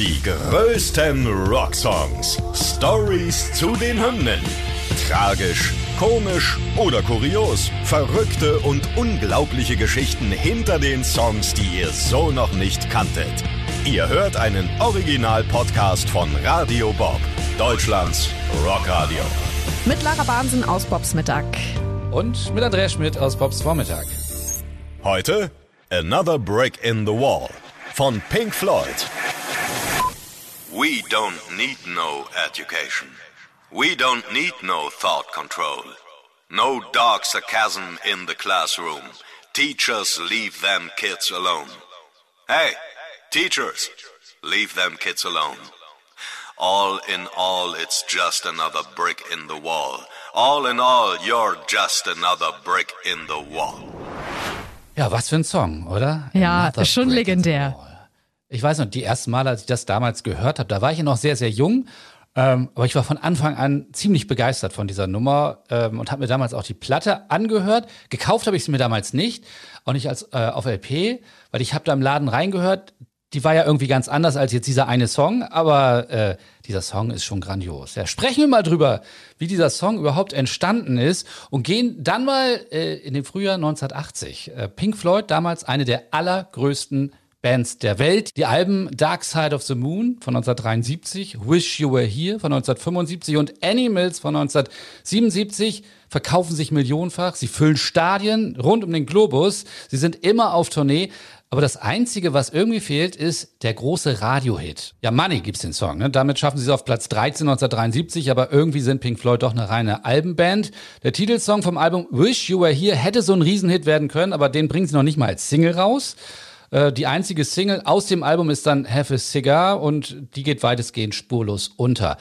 Die größten Rocksongs. Stories zu den Hymnen. Tragisch, komisch oder kurios. Verrückte und unglaubliche Geschichten hinter den Songs, die ihr so noch nicht kanntet. Ihr hört einen Original-Podcast von Radio Bob, Deutschlands Rockradio. Mit Lara Bahnsen aus Bobs Mittag. Und mit Andreas Schmidt aus Bobs Vormittag. Heute Another Brick in the Wall von Pink Floyd. We don't need no education. We don't need no thought control. No dark sarcasm in the classroom. Teachers leave them kids alone. Hey, teachers, leave them kids alone. All in all, it's just another brick in the wall. All in all, you're just another brick in the wall. Ja, was für ein Song, oder? Ja, Another schon Brick in the legendär. Ich weiß noch, die ersten Mal, als ich das damals gehört habe, da war ich ja noch sehr, sehr jung. Ähm, aber ich war von Anfang an ziemlich begeistert von dieser Nummer ähm, und habe mir damals auch die Platte angehört. Gekauft habe ich sie mir damals nicht, auch nicht als äh, auf LP, weil ich habe da im Laden reingehört. Die war ja irgendwie ganz anders als jetzt dieser eine Song, aber äh, dieser Song ist schon grandios. Ja, sprechen wir mal drüber, wie dieser Song überhaupt entstanden ist und gehen dann mal äh, in den Frühjahr 1980. Äh, Pink Floyd, damals eine der allergrößten Bands der Welt. Die Alben Dark Side of the Moon von 1973, Wish You Were Here von 1975 und Animals von 1977 verkaufen sich millionenfach. Sie füllen Stadien rund um den Globus. Sie sind immer auf Tournee. Aber das Einzige, was irgendwie fehlt, ist der große Radiohit. Ja, Money gibt's den Song. Ne? Damit schaffen sie es auf Platz 13 1973, aber irgendwie sind Pink Floyd doch eine reine Albenband. Der Titelsong vom Album Wish You Were Here hätte so ein Riesenhit werden können, aber den bringen sie noch nicht mal als Single raus. Äh, Die einzige Single aus dem Album ist dann Have a Cigar und die geht weitestgehend spurlos unter.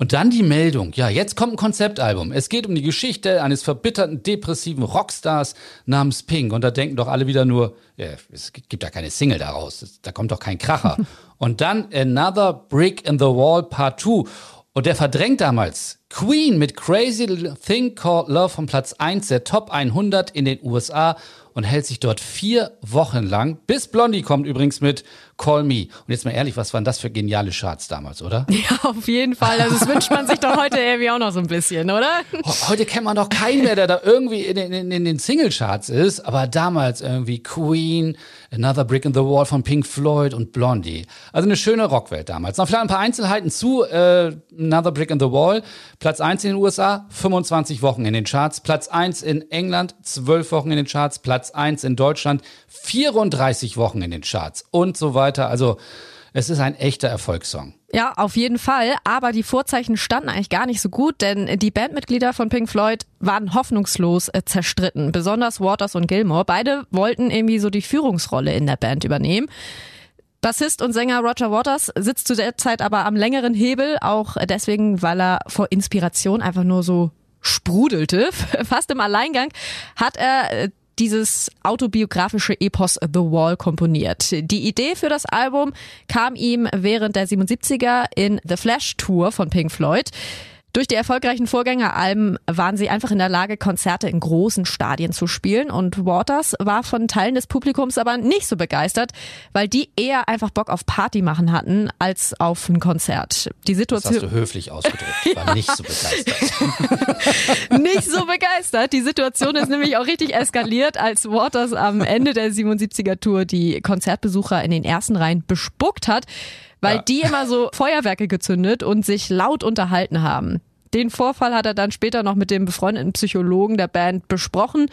Und dann die Meldung, ja, jetzt kommt ein Konzeptalbum. Es geht um die Geschichte eines verbitterten, depressiven Rockstars namens Pink. Und da denken doch alle wieder nur, ja, es gibt da keine Single daraus, da kommt doch kein Kracher. und dann Another Brick in the Wall Part 2. Und der verdrängt damals Queen mit Crazy Little Thing Called Love von Platz 1 der Top 100 in den USA und hält sich dort vier Wochen lang, bis Blondie kommt übrigens mit Call Me. Und jetzt mal ehrlich, was waren das für geniale Charts damals, oder? Ja, auf jeden Fall. Also das wünscht man sich doch heute irgendwie auch noch so ein bisschen, oder? Heute kennt man doch keinen mehr, der da irgendwie in den, in, in den Singlecharts ist, aber damals irgendwie Queen, Another Brick in the Wall von Pink Floyd und Blondie. Also eine schöne Rockwelt damals. Noch vielleicht ein paar Einzelheiten zu äh, Another Brick in the Wall. Platz 1 in den USA, 25 Wochen in den Charts. Platz 1 in England, 12 Wochen in den Charts. Platz 1 in Deutschland, 34 Wochen in den Charts und so weiter. Also es ist ein echter Erfolgssong. Ja, auf jeden Fall. Aber die Vorzeichen standen eigentlich gar nicht so gut, denn die Bandmitglieder von Pink Floyd waren hoffnungslos äh, zerstritten. Besonders Waters und Gilmore. Beide wollten irgendwie so die Führungsrolle in der Band übernehmen. Bassist und Sänger Roger Waters sitzt zu der Zeit aber am längeren Hebel, auch deswegen, weil er vor Inspiration einfach nur so sprudelte. Fast im Alleingang hat er äh, dieses autobiografische Epos The Wall komponiert. Die Idee für das Album kam ihm während der 77er in The Flash Tour von Pink Floyd. Durch die erfolgreichen Vorgängeralben waren sie einfach in der Lage, Konzerte in großen Stadien zu spielen. Und Waters war von Teilen des Publikums aber nicht so begeistert, weil die eher einfach Bock auf Party machen hatten als auf ein Konzert. Die Das hast Situation du höflich ausgedrückt. Ich war nicht so begeistert. nicht so begeistert. Die Situation ist nämlich auch richtig eskaliert, als Waters am Ende der 77er Tour die Konzertbesucher in den ersten Reihen bespuckt hat, weil Ja. die immer so Feuerwerke gezündet und sich laut unterhalten haben. Den Vorfall hat er dann später noch mit dem befreundeten Psychologen der Band besprochen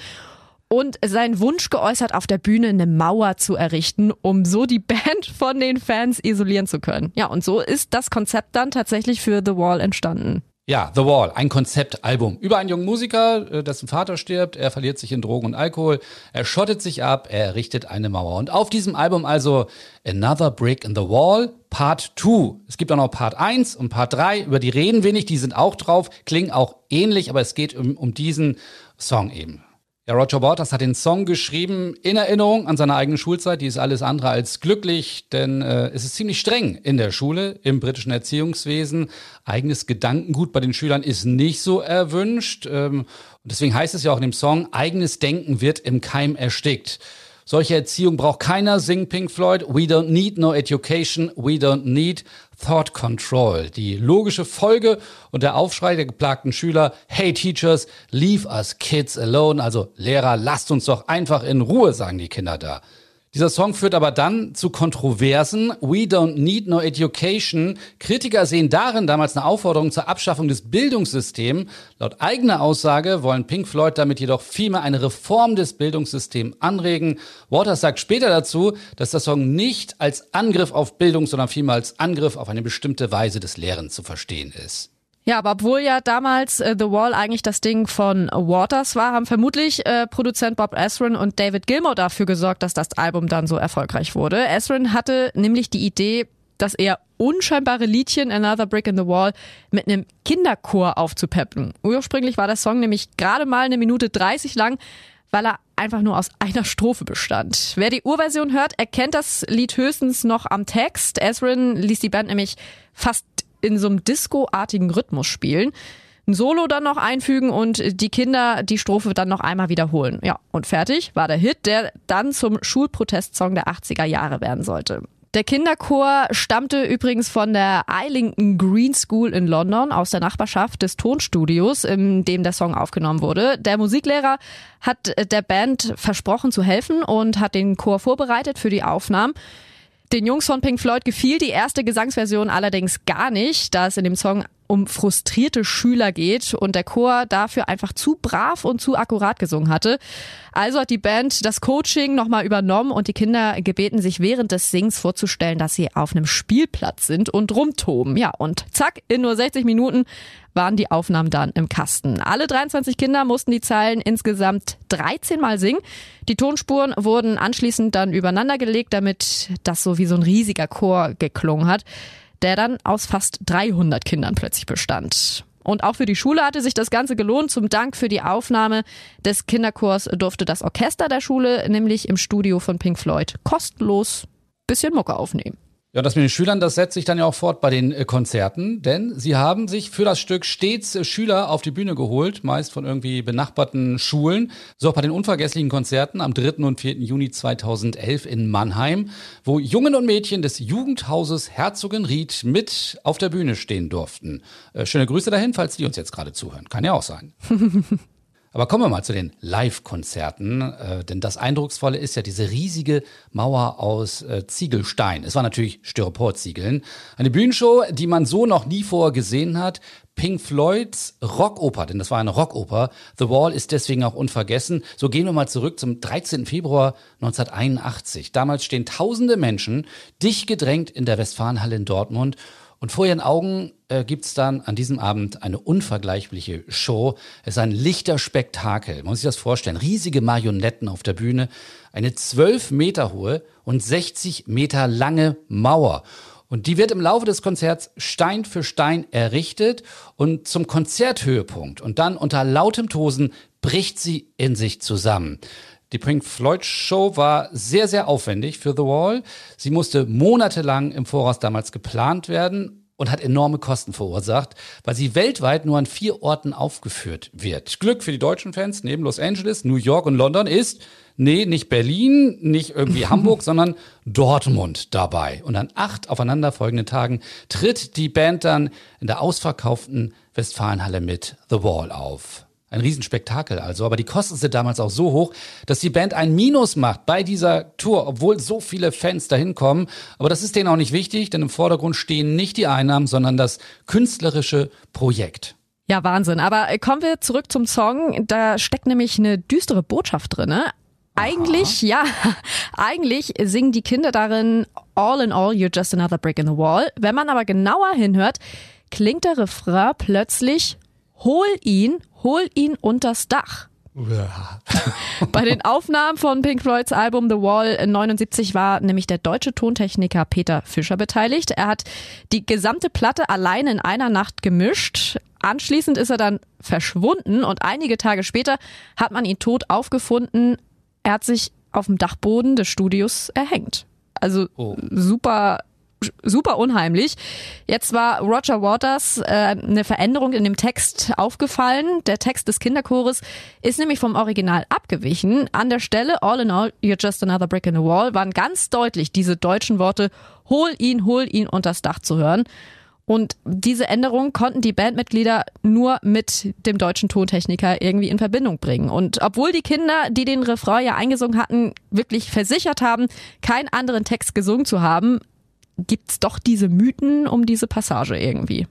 und seinen Wunsch geäußert, auf der Bühne eine Mauer zu errichten, um so die Band von den Fans isolieren zu können. Ja, und so ist das Konzept dann tatsächlich für The Wall entstanden. Ja, The Wall, ein Konzeptalbum über einen jungen Musiker, äh, dessen Vater stirbt, er verliert sich in Drogen und Alkohol, er schottet sich ab, er errichtet eine Mauer. Und auf diesem Album also Another Brick in the Wall, Part 2. Es gibt auch noch Part 1 und Part 3, über die reden nicht, die sind auch drauf, klingen auch ähnlich, aber es geht um, um diesen Song eben. Ja, Roger Waters hat den Song geschrieben in Erinnerung an seine eigene Schulzeit. Die ist alles andere als glücklich, denn äh, es ist ziemlich streng in der Schule, im britischen Erziehungswesen. Eigenes Gedankengut bei den Schülern ist nicht so erwünscht. Ähm, und deswegen heißt es ja auch in dem Song, eigenes Denken wird im Keim erstickt. Solche Erziehung braucht keiner, singt Pink Floyd. We don't need no education, we don't need thought control. Die logische Folge und der Aufschrei der geplagten Schüler, hey Teachers, leave us kids alone. Also Lehrer, lasst uns doch einfach in Ruhe, sagen die Kinder da. Dieser Song führt aber dann zu Kontroversen. We don't need no education. Kritiker sehen darin damals eine Aufforderung zur Abschaffung des Bildungssystems. Laut eigener Aussage wollen Pink Floyd damit jedoch vielmehr eine Reform des Bildungssystems anregen. Waters sagt später dazu, dass der Song nicht als Angriff auf Bildung, sondern vielmehr als Angriff auf eine bestimmte Weise des Lehrens zu verstehen ist. Ja, aber obwohl ja damals äh, The Wall eigentlich das Ding von Waters war, haben vermutlich äh, Produzent Bob Ezrin und David Gilmour dafür gesorgt, dass das Album dann so erfolgreich wurde. Ezrin hatte nämlich die Idee, das eher unscheinbare Liedchen Another Brick in the Wall mit einem Kinderchor aufzupeppen. Ursprünglich war der Song nämlich gerade mal eine Minute 30 lang, weil er einfach nur aus einer Strophe bestand. Wer die Urversion hört, erkennt das Lied höchstens noch am Text. Ezrin ließ die Band nämlich fast in so einem Disco-artigen Rhythmus spielen. Ein Solo dann noch einfügen und die Kinder die Strophe dann noch einmal wiederholen. Ja, und fertig war der Hit, der dann zum Schulprotestsong der 80er Jahre werden sollte. Der Kinderchor stammte übrigens von der Islington Green School in London aus der Nachbarschaft des Tonstudios, in dem der Song aufgenommen wurde. Der Musiklehrer hat der Band versprochen zu helfen und hat den Chor vorbereitet für die Aufnahmen. Den Jungs von Pink Floyd gefiel die erste Gesangsversion allerdings gar nicht, da es in dem Song um frustrierte Schüler geht und der Chor dafür einfach zu brav und zu akkurat gesungen hatte. Also hat die Band das Coaching nochmal übernommen und die Kinder gebeten, sich während des Sings vorzustellen, dass sie auf einem Spielplatz sind und rumtoben. Ja, und zack, in nur 60 Minuten waren die Aufnahmen dann im Kasten. Alle 23 Kinder mussten die Zeilen insgesamt 13 Mal singen. Die Tonspuren wurden anschließend dann übereinander gelegt, damit das so wie so ein riesiger Chor geklungen hat der dann aus fast 300 Kindern plötzlich bestand. Und auch für die Schule hatte sich das Ganze gelohnt. Zum Dank für die Aufnahme des Kinderchors durfte das Orchester der Schule nämlich im Studio von Pink Floyd kostenlos bisschen Mucke aufnehmen. Ja, das mit den Schülern, das setzt sich dann ja auch fort bei den äh, Konzerten, denn sie haben sich für das Stück stets äh, Schüler auf die Bühne geholt, meist von irgendwie benachbarten Schulen. So auch bei den unvergesslichen Konzerten am 3. und 4. Juni 2011 in Mannheim, wo Jungen und Mädchen des Jugendhauses Herzogenried mit auf der Bühne stehen durften. Äh, schöne Grüße dahin, falls die uns jetzt gerade zuhören. Kann ja auch sein. Aber kommen wir mal zu den Live-Konzerten, äh, denn das Eindrucksvolle ist ja diese riesige Mauer aus äh, Ziegelstein. Es war natürlich Styroporziegeln. Eine Bühnenshow, die man so noch nie vorher gesehen hat. Pink Floyds Rockoper, denn das war eine Rockoper. The Wall ist deswegen auch unvergessen. So gehen wir mal zurück zum 13. Februar 1981. Damals stehen tausende Menschen dicht gedrängt in der Westfalenhalle in Dortmund und vor ihren Augen äh, gibt's dann an diesem Abend eine unvergleichliche Show. Es ist ein Lichterspektakel. Man muss sich das vorstellen. Riesige Marionetten auf der Bühne, eine zwölf Meter hohe und 60 Meter lange Mauer. Und die wird im Laufe des Konzerts Stein für Stein errichtet und zum Konzerthöhepunkt und dann unter lautem Tosen bricht sie in sich zusammen. Die Pink Floyd Show war sehr, sehr aufwendig für The Wall. Sie musste monatelang im Voraus damals geplant werden und hat enorme Kosten verursacht, weil sie weltweit nur an vier Orten aufgeführt wird. Glück für die deutschen Fans neben Los Angeles, New York und London ist, nee, nicht Berlin, nicht irgendwie Hamburg, sondern Dortmund dabei. Und an acht aufeinanderfolgenden Tagen tritt die Band dann in der ausverkauften Westfalenhalle mit The Wall auf. Ein Riesenspektakel also, aber die Kosten sind damals auch so hoch, dass die Band ein Minus macht bei dieser Tour, obwohl so viele Fans dahin kommen. Aber das ist denen auch nicht wichtig, denn im Vordergrund stehen nicht die Einnahmen, sondern das künstlerische Projekt. Ja, Wahnsinn. Aber kommen wir zurück zum Song. Da steckt nämlich eine düstere Botschaft drin. Ne? Eigentlich, ja, eigentlich singen die Kinder darin All in all, you're just another brick in the wall. Wenn man aber genauer hinhört, klingt der Refrain plötzlich Hol ihn, hol ihn unters Dach. Bei den Aufnahmen von Pink Floyds Album The Wall 79 war nämlich der deutsche Tontechniker Peter Fischer beteiligt. Er hat die gesamte Platte allein in einer Nacht gemischt. Anschließend ist er dann verschwunden und einige Tage später hat man ihn tot aufgefunden. Er hat sich auf dem Dachboden des Studios erhängt. Also oh. super super unheimlich. Jetzt war Roger Waters äh, eine Veränderung in dem Text aufgefallen. Der Text des Kinderchores ist nämlich vom Original abgewichen. An der Stelle All in all, you're just another brick in the wall waren ganz deutlich diese deutschen Worte Hol ihn, hol ihn unters Dach zu hören. Und diese Änderung konnten die Bandmitglieder nur mit dem deutschen Tontechniker irgendwie in Verbindung bringen. Und obwohl die Kinder, die den Refrain ja eingesungen hatten, wirklich versichert haben, keinen anderen Text gesungen zu haben, gibt's doch diese Mythen um diese Passage irgendwie.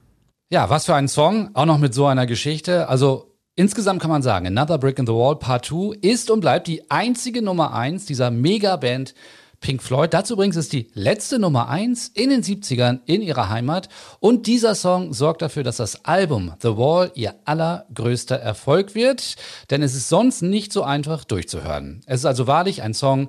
Ja, was für ein Song, auch noch mit so einer Geschichte. Also insgesamt kann man sagen, Another Brick in the Wall Part 2 ist und bleibt die einzige Nummer 1 dieser Megaband Pink Floyd. Dazu übrigens ist die letzte Nummer 1 in den 70ern in ihrer Heimat. Und dieser Song sorgt dafür, dass das Album The Wall ihr allergrößter Erfolg wird. Denn es ist sonst nicht so einfach durchzuhören. Es ist also wahrlich ein Song,